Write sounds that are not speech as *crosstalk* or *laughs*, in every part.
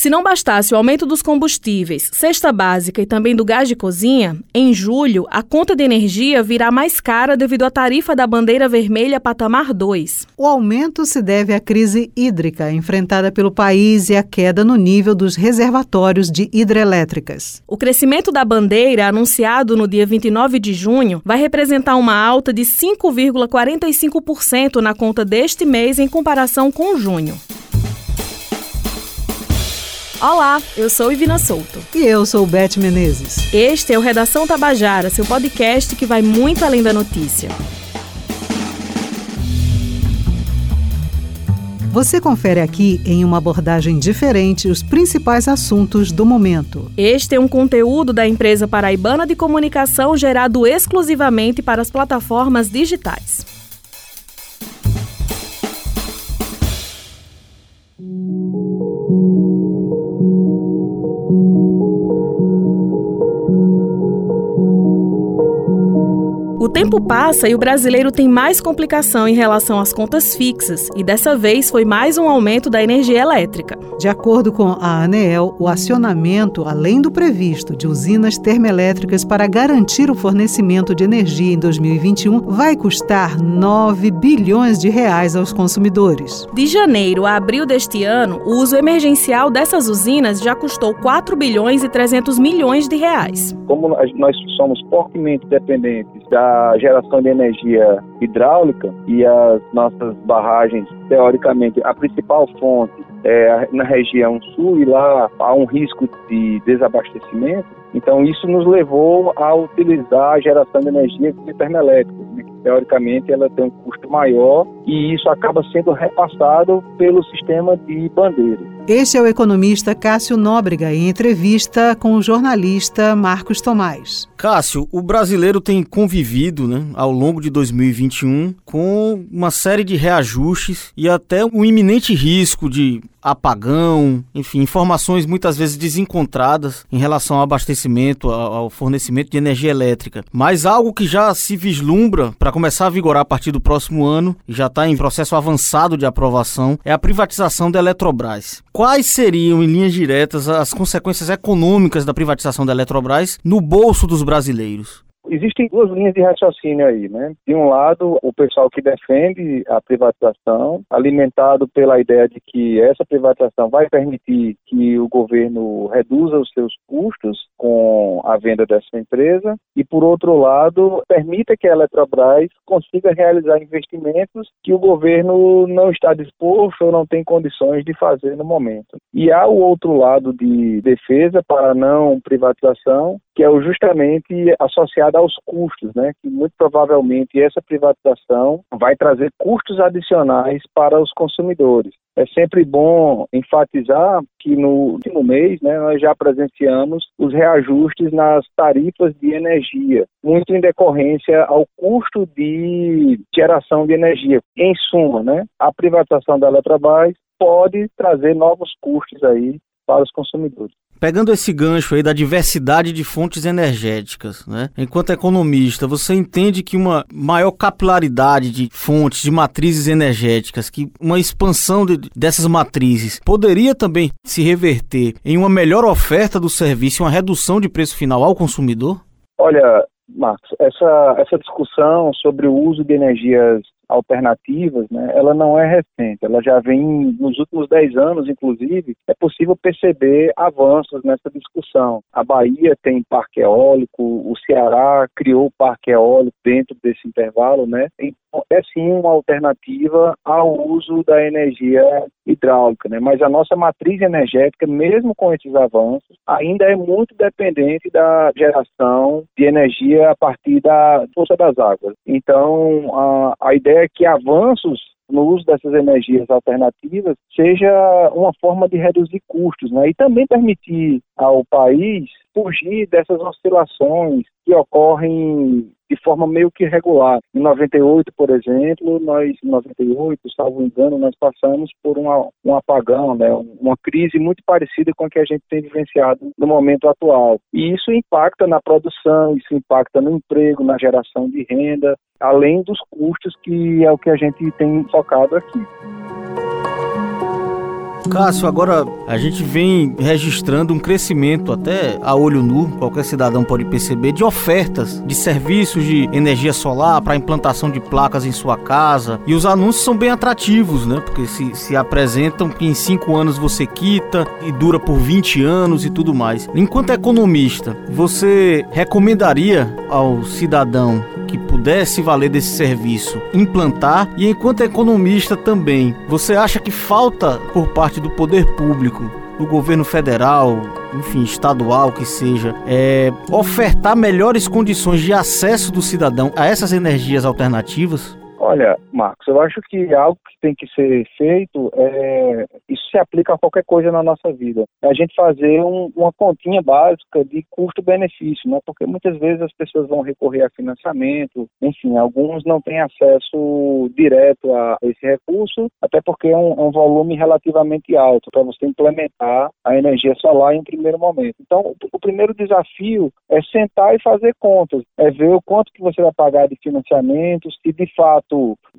Se não bastasse o aumento dos combustíveis, cesta básica e também do gás de cozinha, em julho a conta de energia virá mais cara devido à tarifa da bandeira vermelha patamar 2. O aumento se deve à crise hídrica enfrentada pelo país e à queda no nível dos reservatórios de hidrelétricas. O crescimento da bandeira, anunciado no dia 29 de junho, vai representar uma alta de 5,45% na conta deste mês em comparação com junho. Olá, eu sou Ivina Souto. E eu sou Beth Menezes. Este é o Redação Tabajara, seu podcast que vai muito além da notícia. Você confere aqui, em uma abordagem diferente, os principais assuntos do momento. Este é um conteúdo da empresa paraibana de comunicação gerado exclusivamente para as plataformas digitais. Tempo passa e o brasileiro tem mais complicação em relação às contas fixas, e dessa vez foi mais um aumento da energia elétrica. De acordo com a ANEEL, o acionamento, além do previsto, de usinas termoelétricas para garantir o fornecimento de energia em 2021 vai custar 9 bilhões de reais aos consumidores. De janeiro a abril deste ano, o uso emergencial dessas usinas já custou 4 bilhões e 300 milhões de reais. Como nós somos fortemente dependentes da geração de energia hidráulica e as nossas barragens, teoricamente, a principal fonte é na região sul e lá há um risco de desabastecimento. Então isso nos levou a utilizar a geração de energia de termoelétricas, né? teoricamente ela tem um custo maior e isso acaba sendo repassado pelo sistema de bandeiras. Este é o economista Cássio Nóbrega em entrevista com o jornalista Marcos Tomás. Cássio, o brasileiro tem convivido né, ao longo de 2021 com uma série de reajustes e até um iminente risco de apagão, enfim, informações muitas vezes desencontradas em relação ao abastecimento, ao fornecimento de energia elétrica. Mas algo que já se vislumbra para começar a vigorar a partir do próximo ano e já está em processo avançado de aprovação é a privatização da Eletrobras. Quais seriam, em linhas diretas, as consequências econômicas da privatização da Eletrobras no bolso dos brasileiros? Existem duas linhas de raciocínio aí, né? De um lado, o pessoal que defende a privatização, alimentado pela ideia de que essa privatização vai permitir que o governo reduza os seus custos com a venda dessa empresa, e por outro lado, permita que a Eletrobras consiga realizar investimentos que o governo não está disposto ou não tem condições de fazer no momento. E há o outro lado de defesa para não privatização, que é justamente associada aos custos, né? Que muito provavelmente essa privatização vai trazer custos adicionais para os consumidores. É sempre bom enfatizar que no último mês, né, nós já presenciamos os reajustes nas tarifas de energia, muito em decorrência ao custo de geração de energia. Em suma, né, a privatização da Eletrobras pode trazer novos custos aí para os consumidores. Pegando esse gancho aí da diversidade de fontes energéticas, né? Enquanto economista, você entende que uma maior capilaridade de fontes, de matrizes energéticas, que uma expansão de, dessas matrizes poderia também se reverter em uma melhor oferta do serviço uma redução de preço final ao consumidor? Olha, Marcos, essa, essa discussão sobre o uso de energias alternativas, né, ela não é recente, ela já vem nos últimos 10 anos, inclusive, é possível perceber avanços nessa discussão. A Bahia tem parque eólico, o Ceará criou parque eólico dentro desse intervalo, né? Então, é sim uma alternativa ao uso da energia hidráulica, né? Mas a nossa matriz energética, mesmo com esses avanços, ainda é muito dependente da geração de energia a partir da força das águas. Então, a, a ideia é que avanços no uso dessas energias alternativas seja uma forma de reduzir custos, né? E também permitir ao país fugir dessas oscilações que ocorrem de forma meio que regular. Em 98, por exemplo, nós, em 98, salvo engano, nós passamos por uma, um apagão, né, uma crise muito parecida com a que a gente tem vivenciado no momento atual. E isso impacta na produção, isso impacta no emprego, na geração de renda, além dos custos que é o que a gente tem focado aqui. Cássio, agora a gente vem registrando um crescimento até a olho nu, qualquer cidadão pode perceber, de ofertas de serviços de energia solar para implantação de placas em sua casa. E os anúncios são bem atrativos, né? Porque se, se apresentam que em 5 anos você quita e dura por 20 anos e tudo mais. Enquanto economista, você recomendaria ao cidadão pudesse valer desse serviço implantar? E enquanto economista também, você acha que falta por parte do poder público do governo federal, enfim, estadual que seja, é, ofertar melhores condições de acesso do cidadão a essas energias alternativas? Olha, Marcos, eu acho que algo que tem que ser feito, é, isso se aplica a qualquer coisa na nossa vida. É a gente fazer um, uma continha básica de custo-benefício, né? porque muitas vezes as pessoas vão recorrer a financiamento, enfim, alguns não têm acesso direto a esse recurso, até porque é um, é um volume relativamente alto para você implementar a energia solar em primeiro momento. Então, o, primeiro desafio é sentar e fazer contas, é ver o quanto que você vai pagar de financiamento, se de fato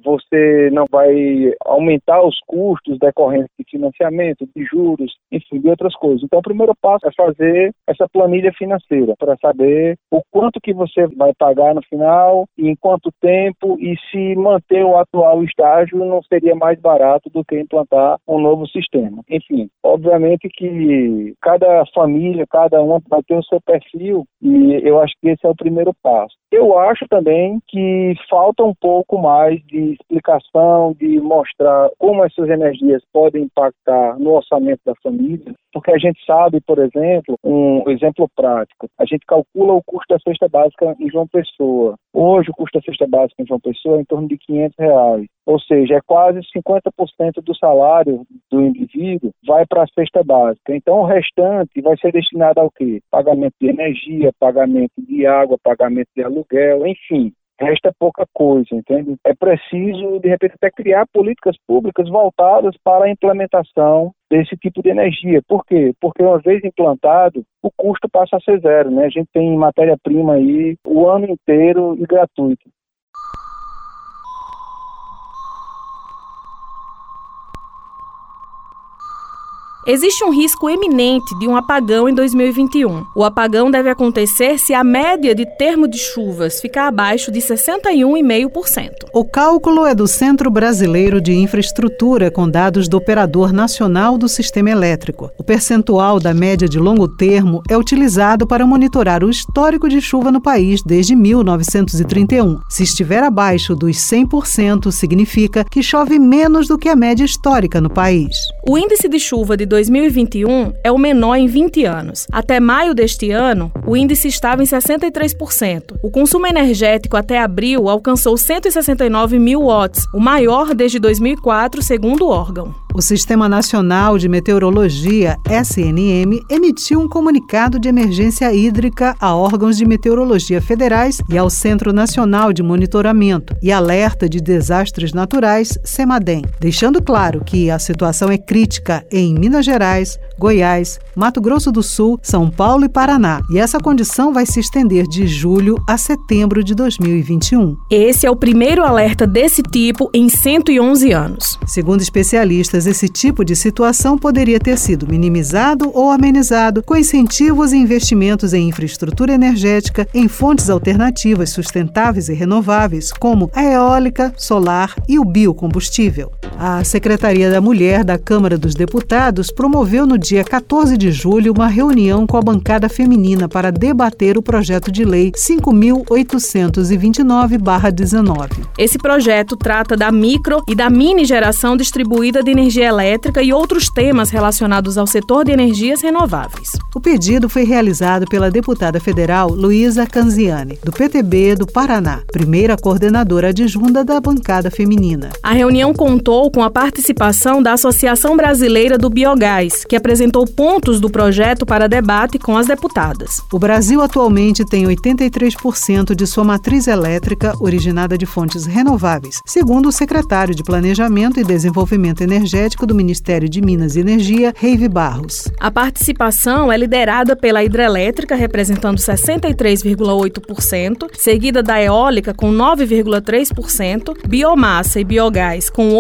você não vai aumentar os custos decorrentes de financiamento, de juros, enfim, de outras coisas. Então, o primeiro passo é fazer essa planilha financeira para saber o quanto que você vai pagar no final, em quanto tempo e se manter o atual estágio não seria mais barato do que implantar um novo sistema. Enfim, obviamente que cada família, cada uma vai ter o seu perfil e eu acho que esse é o primeiro passo. Eu acho também que falta um pouco mais de explicação, de mostrar como essas energias podem impactar no orçamento da família, porque a gente sabe, por exemplo, um exemplo prático, a gente calcula o custo da cesta básica em João Pessoa. Hoje o custo da cesta básica em João Pessoa é em torno de 500 reais, ou seja, é quase 50% do salário do indivíduo vai para a cesta básica. Então o restante vai ser destinado ao quê? Pagamento de energia, pagamento de água, pagamento de aluguel, enfim resta pouca coisa, entende? É preciso, de repente, até criar políticas públicas voltadas para a implementação desse tipo de energia. Por quê? Porque uma vez implantado, o custo passa a ser zero, né? A gente tem matéria-prima aí o ano inteiro e gratuito. Existe um risco eminente de um apagão em 2021. O apagão deve acontecer se a média de termo de chuvas ficar abaixo de 61,5%. O cálculo é do Centro Brasileiro de Infraestrutura com dados do Operador Nacional do Sistema Elétrico. O percentual da média de longo termo é utilizado para monitorar o histórico de chuva no país desde 1931. Se estiver abaixo dos 100%, significa que chove menos do que a média histórica no país. O índice de chuva de 2021 é o menor em 20 anos. Até maio deste ano, o índice estava em 63%. O consumo energético até abril alcançou 169 mil watts, o maior desde 2004, segundo o órgão. O Sistema Nacional de Meteorologia, SNM, emitiu um comunicado de emergência hídrica a órgãos de meteorologia federais e ao Centro Nacional de Monitoramento e Alerta de Desastres Naturais, CEMADEM, deixando claro que a situação é crítica em Minas Gerais, Goiás, Mato Grosso do Sul, São Paulo e Paraná. E essa condição vai se estender de julho a setembro de 2021. Esse é o primeiro alerta desse tipo em 111 anos. Segundo especialistas, esse tipo de situação poderia ter sido minimizado ou amenizado com incentivos e investimentos em infraestrutura energética, em fontes alternativas sustentáveis e renováveis, como a eólica, solar e o biocombustível. A Secretaria da Mulher da Câmara dos Deputados promoveu no dia dia 14 de julho, uma reunião com a bancada feminina para debater o projeto de lei 5.829-19. Esse projeto trata da micro e da mini geração distribuída de energia elétrica e outros temas relacionados ao setor de energias renováveis. O pedido foi realizado pela deputada federal Luísa Canziani, do PTB do Paraná, primeira coordenadora adjunta da bancada feminina. A reunião contou com a participação da Associação Brasileira do Biogás, que apresentou pontos do projeto para debate com as deputadas. O Brasil atualmente tem 83% de sua matriz elétrica originada de fontes renováveis, segundo o secretário de Planejamento e Desenvolvimento Energético do Ministério de Minas e Energia, Reive Barros. A participação é liderada pela hidrelétrica, representando 63,8%, seguida da eólica, com 9,3%, biomassa e biogás, com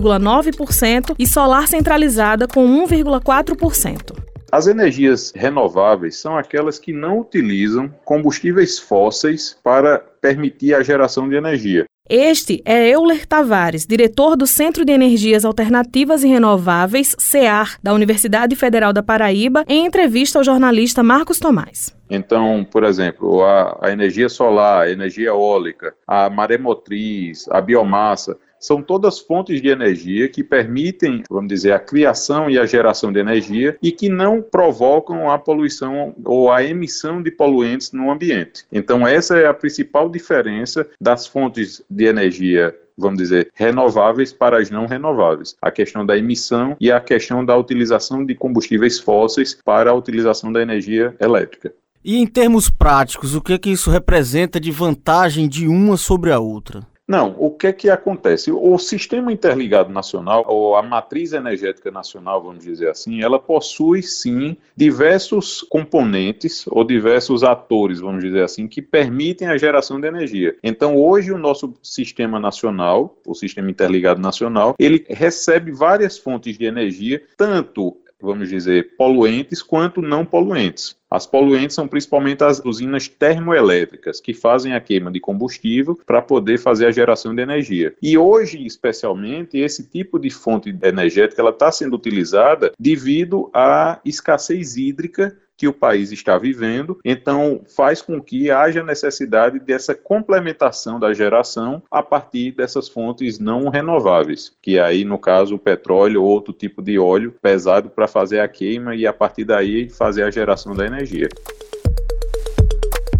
8,9% e solar centralizada, com 1,4%. As energias renováveis são aquelas que não utilizam combustíveis fósseis para permitir a geração de energia. Este é Euler Tavares, diretor do Centro de Energias Alternativas e Renováveis, CEAR, da Universidade Federal da Paraíba, em entrevista ao jornalista Marcos Tomás. Então, por exemplo, a, a energia solar, a energia eólica, a maremotriz, a biomassa, são todas fontes de energia que permitem, vamos dizer, a criação e a geração de energia e que não provocam a poluição ou a emissão de poluentes no ambiente. Então, essa é a principal diferença das fontes de energia vamos dizer, renováveis para as não renováveis. A questão da emissão e a questão da utilização de combustíveis fósseis para a utilização da energia elétrica. E em termos práticos, o que é que isso representa de vantagem de uma sobre a outra? Não, o que é que acontece? O Sistema Interligado Nacional, ou a matriz energética nacional, vamos dizer assim, ela possui sim diversos componentes ou diversos atores, vamos dizer assim, que permitem a geração de energia. Então, hoje o nosso sistema nacional, o Sistema Interligado Nacional, ele recebe várias fontes de energia, tanto vamos dizer, poluentes quanto não poluentes. As poluentes são principalmente as usinas termoelétricas, que fazem a queima de combustível para poder fazer a geração de energia. E hoje, especialmente, esse tipo de fonte energética está sendo utilizada devido à escassez hídrica que o país está vivendo, então faz com que haja necessidade dessa complementação da geração a partir dessas fontes não renováveis, que aí no caso o petróleo ou outro tipo de óleo pesado para fazer a queima e a partir daí fazer a geração da energia.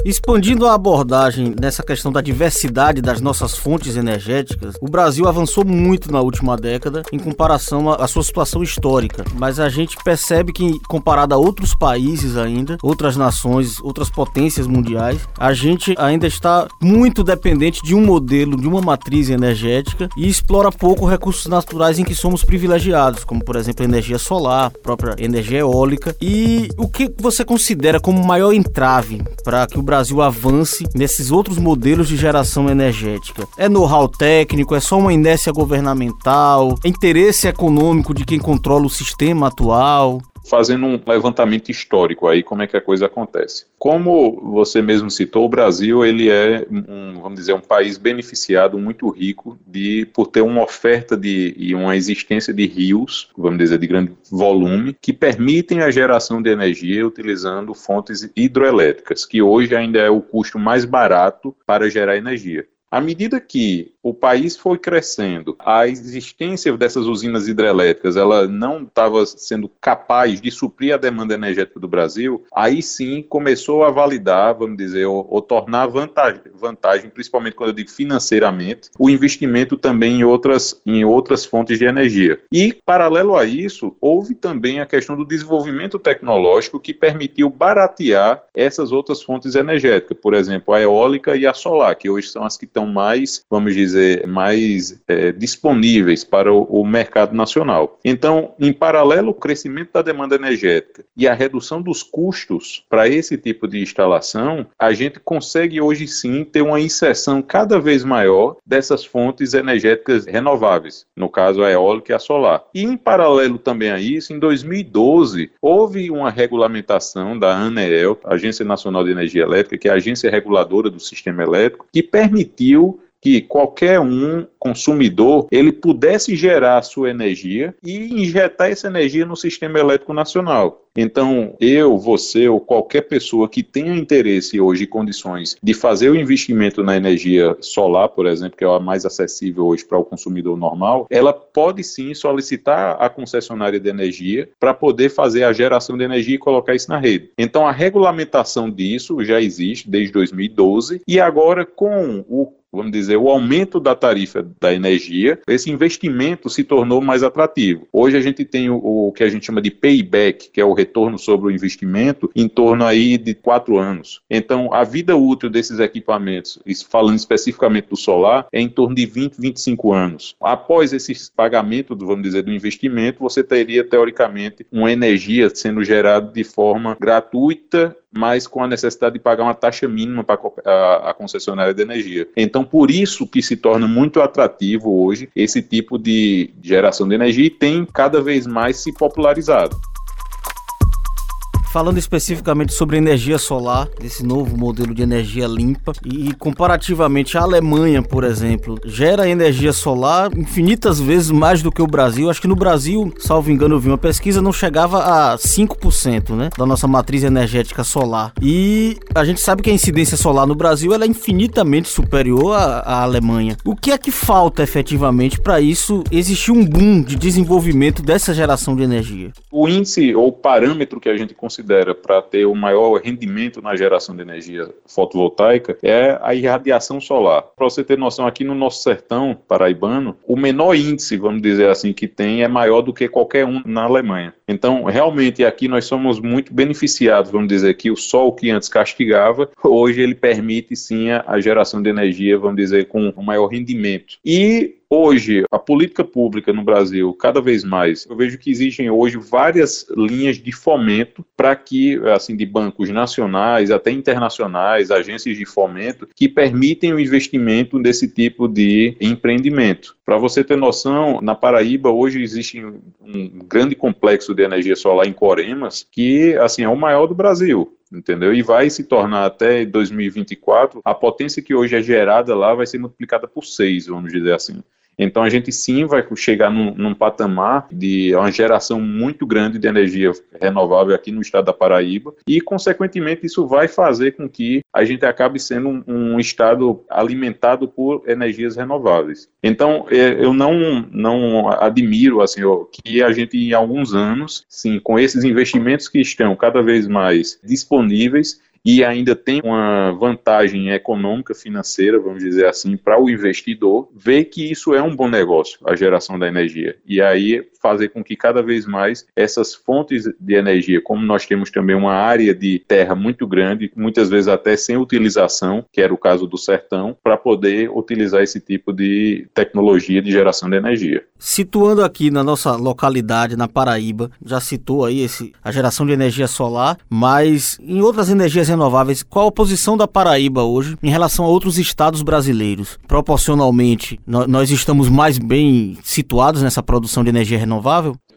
Expandindo a abordagem nessa questão da diversidade das nossas fontes energéticas, o Brasil avançou muito na última década em comparação à sua situação histórica, mas a gente percebe que, comparado a outros países ainda, outras nações, outras potências mundiais, a gente ainda está muito dependente de um modelo, de uma matriz energética e explora pouco recursos naturais em que somos privilegiados, como por exemplo a energia solar, a própria energia eólica. E o que você considera como maior entrave para que o Brasil Brasil avance nesses outros modelos de geração energética? É know-how técnico? É só uma inércia governamental? É interesse econômico de quem controla o sistema atual? Fazendo um levantamento histórico aí como é que a coisa acontece. Como você mesmo citou, o Brasil ele é um, vamos dizer, um país beneficiado muito rico de por ter uma oferta de e uma existência de rios, vamos dizer, de grande volume que permitem a geração de energia utilizando fontes hidroelétricas, que hoje ainda é o custo mais barato para gerar energia. À medida que o país foi crescendo, a existência dessas usinas hidrelétricas ela não estava sendo capaz de suprir a demanda energética do Brasil, aí sim começou a validar, vamos dizer, ou, ou tornar vantagem, vantagem, principalmente quando eu digo financeiramente, o investimento também em outras, em outras fontes de energia. E, paralelo a isso, houve também a questão do desenvolvimento tecnológico que permitiu baratear essas outras fontes energéticas, por exemplo, a eólica e a solar, que hoje são as que estão mais, vamos dizer, mais é, disponíveis para o, o, mercado nacional. Então, em paralelo, o crescimento da demanda energética e a redução dos custos para esse tipo de instalação, a gente consegue hoje sim ter uma inserção cada vez maior dessas fontes energéticas renováveis, no caso a eólica e a solar. E em paralelo também a isso, em 2012, houve uma regulamentação da ANEEL, Agência Nacional de Energia Elétrica, que é a agência reguladora do sistema elétrico, que permitiu permitiu que qualquer um consumidor ele pudesse gerar sua energia e injetar essa energia no sistema elétrico nacional. Então, eu, você ou qualquer pessoa que tenha interesse hoje e condições de fazer o investimento na energia solar, por exemplo, que é a mais acessível hoje para o consumidor normal, ela pode sim solicitar a concessionária de energia para poder fazer a geração de energia e colocar isso na rede. Então, a regulamentação disso já existe desde 2012 e agora com o vamos dizer, o aumento da tarifa da energia, esse investimento se tornou mais atrativo. Hoje a gente tem o, o que a gente chama de payback, que é o retorno sobre o investimento, em torno aí de quatro anos. Então, a vida útil desses equipamentos, falando especificamente do solar, é em torno de 20, 25 anos. Após esse pagamento, vamos dizer, do investimento, você teria, teoricamente, uma energia sendo gerada de forma gratuita mas com a necessidade de pagar uma taxa mínima para a, concessionária de energia. Então, por isso que se torna muito atrativo hoje esse tipo de geração de energia e tem cada vez mais se popularizado. Falando especificamente sobre energia solar, desse novo modelo de energia limpa, e comparativamente a Alemanha, por exemplo, gera energia solar infinitas vezes mais do que o Brasil. Acho que no Brasil, salvo engano, eu vi uma pesquisa, não chegava a 5% né, da nossa matriz energética solar. E a gente sabe que a incidência solar no Brasil ela é infinitamente superior à, à Alemanha. O que é que falta efetivamente para isso existir um boom de desenvolvimento dessa geração de energia? O índice ou parâmetro que a gente considera considera para ter o maior rendimento na geração de energia fotovoltaica é a irradiação solar. Para você ter noção, aqui no nosso sertão paraibano, o menor índice, vamos dizer assim, que tem é maior do que qualquer um na Alemanha. Então, realmente, aqui nós somos muito beneficiados, vamos dizer que o sol que antes castigava, hoje ele permite sim a geração de energia, vamos dizer, com um maior rendimento. E Hoje, a política pública no Brasil, cada vez mais, eu vejo que existem hoje várias linhas de fomento para que, assim, de bancos nacionais até internacionais, agências de fomento, que permitem o investimento desse tipo de empreendimento. Para você ter noção, na Paraíba hoje existe um grande complexo de energia solar em Coremas, que, assim, é o maior do Brasil entendeu? E vai se tornar até 2024, a potência que hoje é gerada lá vai ser multiplicada por seis, vamos dizer assim. Então a gente sim vai chegar num, num, patamar de uma geração muito grande de energia renovável aqui no estado da Paraíba e, consequentemente, isso vai fazer com que a gente acabe sendo um, um estado alimentado por energias renováveis. Então é, eu não, não admiro assim que a gente em alguns anos, sim, com esses investimentos que estão cada vez mais disponíveis, e ainda tem uma vantagem econômica, financeira, vamos dizer assim, para o investidor, ver que isso é um bom negócio, a geração da energia. E aí fazer com que cada vez mais essas fontes de energia, como nós temos também uma área de terra muito grande, muitas vezes até sem utilização, que era o caso do sertão, para poder utilizar esse tipo de tecnologia de geração de energia. Situando aqui na nossa localidade, na Paraíba, já citou aí esse, a geração de energia solar, mas em outras energias renováveis, qual a posição da Paraíba hoje em relação a outros estados brasileiros? Proporcionalmente, nós estamos mais bem situados nessa produção de energia renovável?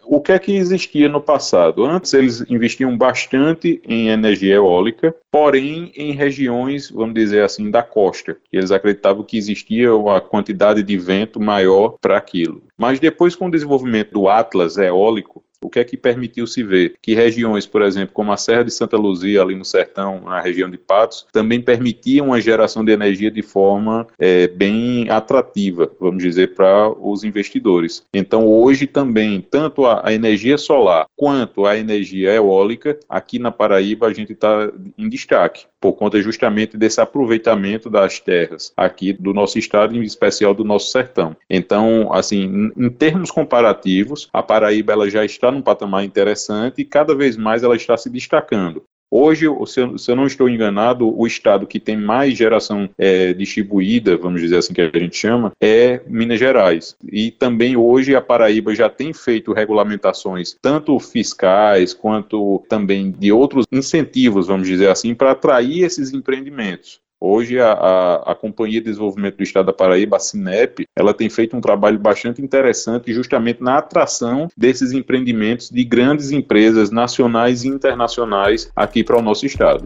O que é que existia no passado? Antes eles investiam bastante em energia eólica, porém em regiões, vamos dizer assim, da costa. Eles acreditavam que existia uma quantidade de vento maior para aquilo. Mas depois, com o desenvolvimento do Atlas eólico, o que é que permitiu se ver? Que regiões, por exemplo, como a Serra de Santa Luzia, ali no sertão, na região de Patos, também permitiam a geração de energia de forma é, bem atrativa, vamos dizer, para os investidores. Então, hoje também, tanto a, a energia solar quanto a energia eólica, aqui na Paraíba, a gente está em destaque por conta justamente desse aproveitamento das terras aqui do nosso estado, em especial do nosso sertão. Então, assim, em termos comparativos, a Paraíba ela já está num patamar interessante e cada vez mais ela está se destacando. Hoje, se eu, não estou enganado, o estado que tem mais geração é, distribuída, vamos dizer assim que a gente chama, é Minas Gerais. E também hoje a Paraíba já tem feito regulamentações, tanto fiscais quanto também de outros incentivos, vamos dizer assim, para atrair esses empreendimentos. Hoje, a, a, a, Companhia de Desenvolvimento do Estado da Paraíba, a Cinep, ela tem feito um trabalho bastante interessante justamente na atração desses empreendimentos de grandes empresas nacionais e internacionais aqui para o nosso estado.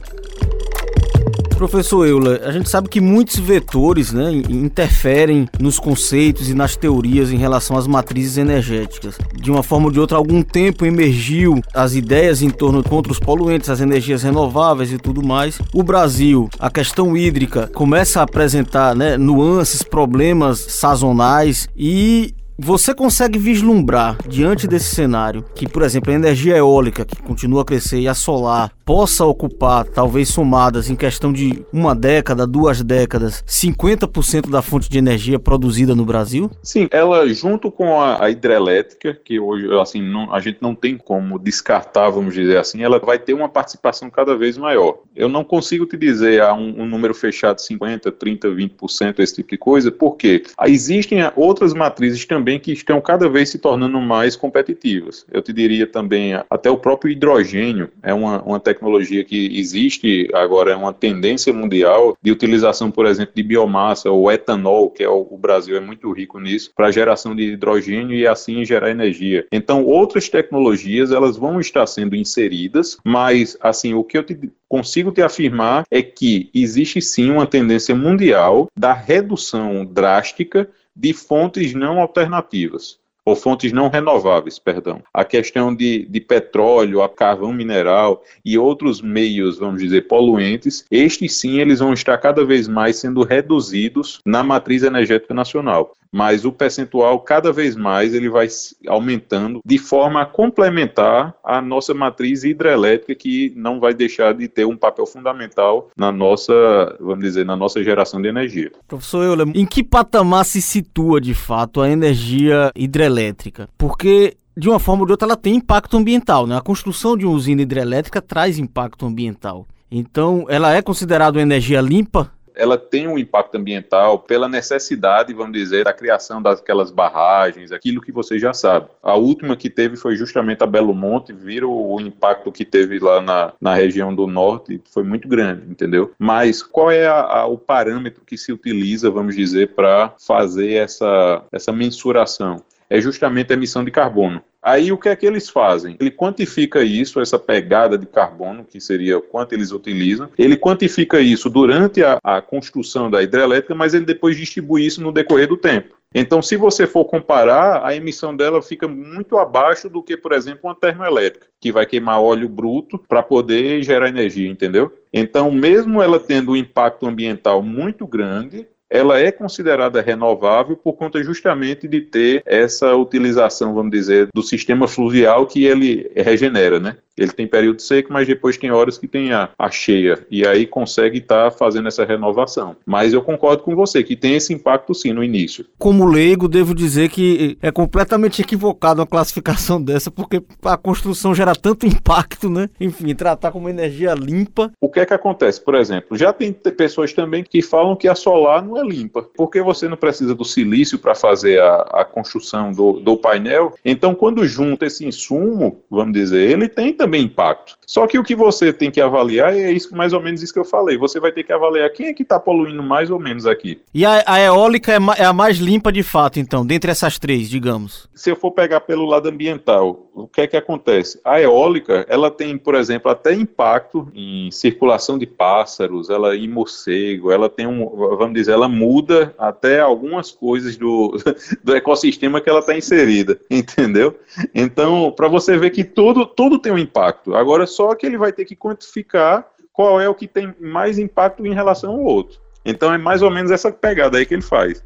Professor Euler, a gente sabe que muitos vetores né, interferem nos conceitos e nas teorias em relação às matrizes energéticas. De uma forma ou de outra, há algum tempo emergiu as ideias em torno contra os poluentes, as energias renováveis e tudo mais. O Brasil, a questão hídrica começa a apresentar né, nuances, problemas sazonais e Você consegue vislumbrar, diante desse cenário, que, por exemplo, a energia eólica, que continua a crescer, e a solar, possa ocupar, talvez somadas em questão de uma década, duas décadas, 50% da fonte de energia produzida no Brasil? Sim, ela, junto com a, a hidrelétrica, que hoje assim, não, a gente não tem como descartar, vamos dizer assim, ela vai ter uma participação cada vez maior. Eu não consigo te dizer um, um número fechado, 50%, 30%, 20%, esse tipo de coisa, porque existem outras matrizes também que estão cada vez se tornando mais competitivas. Eu te diria também, até o próprio hidrogênio é uma, uma tecnologia que existe agora, é uma tendência mundial de utilização, por exemplo, de biomassa ou etanol, que é o, o Brasil é muito rico nisso, para geração de hidrogênio e assim gerar energia. Então, outras tecnologias, elas vão estar sendo inseridas, mas, assim, o que eu te consigo te afirmar é que existe sim uma tendência mundial da redução drástica de fontes não alternativas ou fontes não renováveis, perdão. A questão de, de petróleo, a carvão mineral e outros meios, vamos dizer, poluentes, estes sim, eles vão estar cada vez mais sendo reduzidos na matriz energética nacional mas o percentual cada vez mais ele vai aumentando de forma a complementar a nossa matriz hidrelétrica que não vai deixar de ter um papel fundamental na nossa, vamos dizer, na nossa geração de energia. Professor Euler, em que patamar se situa de fato a energia hidrelétrica? Porque de uma forma ou de outra ela tem impacto ambiental, né? A construção de uma usina hidrelétrica traz impacto ambiental. Então, ela é considerada uma energia limpa? Ela tem um impacto ambiental pela necessidade, vamos dizer, da criação daquelas barragens, aquilo que você já sabe. A última que teve foi justamente a Belo Monte, viram o impacto que teve lá na, na região do norte, foi muito grande, entendeu? Mas qual é a, a, o parâmetro que se utiliza, vamos dizer, para fazer essa, essa mensuração? É justamente a emissão de carbono. Aí o que é que eles fazem? Ele quantifica isso, essa pegada de carbono, que seria quanto eles utilizam, ele quantifica isso durante a, a construção da hidrelétrica, mas ele depois distribui isso no decorrer do tempo. Então, se você for comparar, a emissão dela fica muito abaixo do que, por exemplo, uma termoelétrica, que vai queimar óleo bruto para poder gerar energia, entendeu? Então, mesmo ela tendo um impacto ambiental muito grande, ela é considerada renovável por conta justamente de ter essa utilização, vamos dizer, do sistema fluvial que ele regenera, né? Ele tem período seco, mas depois tem horas que tem a, a cheia, e aí consegue estar tá fazendo essa renovação. Mas eu concordo com você que tem esse impacto sim no início. Como leigo, devo dizer que é completamente equivocado uma classificação *laughs* dessa, porque a construção gera tanto impacto, né? Enfim, tratar como energia limpa. O que é que acontece? Por exemplo, já tem pessoas também que falam que a solar não é limpa, porque você não precisa do silício para fazer a, a construção do, do painel. Então, quando junta esse insumo, vamos dizer, ele tem também impacto. Só que o que você tem que avaliar é isso, mais ou menos isso que eu falei. Você vai ter que avaliar quem é que está poluindo mais ou menos aqui. E a, a eólica é, é, a mais limpa de fato, então, dentre essas três, digamos. Se eu for pegar pelo lado ambiental, o que é que acontece? A eólica, ela tem, por exemplo, até impacto em circulação de pássaros, ela em morcego, ela tem um, vamos dizer, ela muda até algumas coisas do, *laughs* do ecossistema que ela está inserida, *laughs* entendeu? Então, para você ver que tudo, tudo tem um impacto. Agora, só que ele vai ter que quantificar qual é o que tem mais impacto em relação ao outro. Então, é mais ou menos essa pegada aí que ele faz.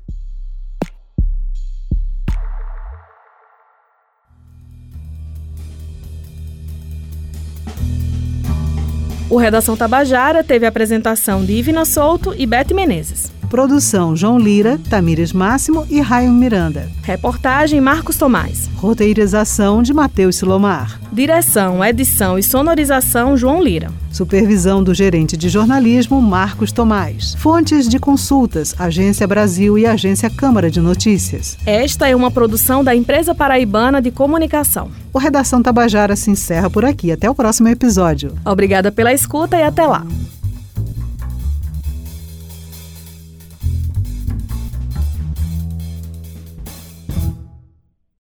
O Redação Tabajara teve a apresentação de Ivina Souto e Beth Menezes. Produção João Lira, Tamires Máximo e Raio Miranda. Reportagem Marcos Tomás. Roteirização de Matheus Silomar. Direção, edição e sonorização João Lira. Supervisão do gerente de jornalismo Marcos Tomás. Fontes de consultas Agência Brasil e Agência Câmara de Notícias. Esta é uma produção da Empresa Paraibana de Comunicação. O Redação Tabajara se encerra por aqui. Até o próximo episódio. Obrigada pela escuta e até lá.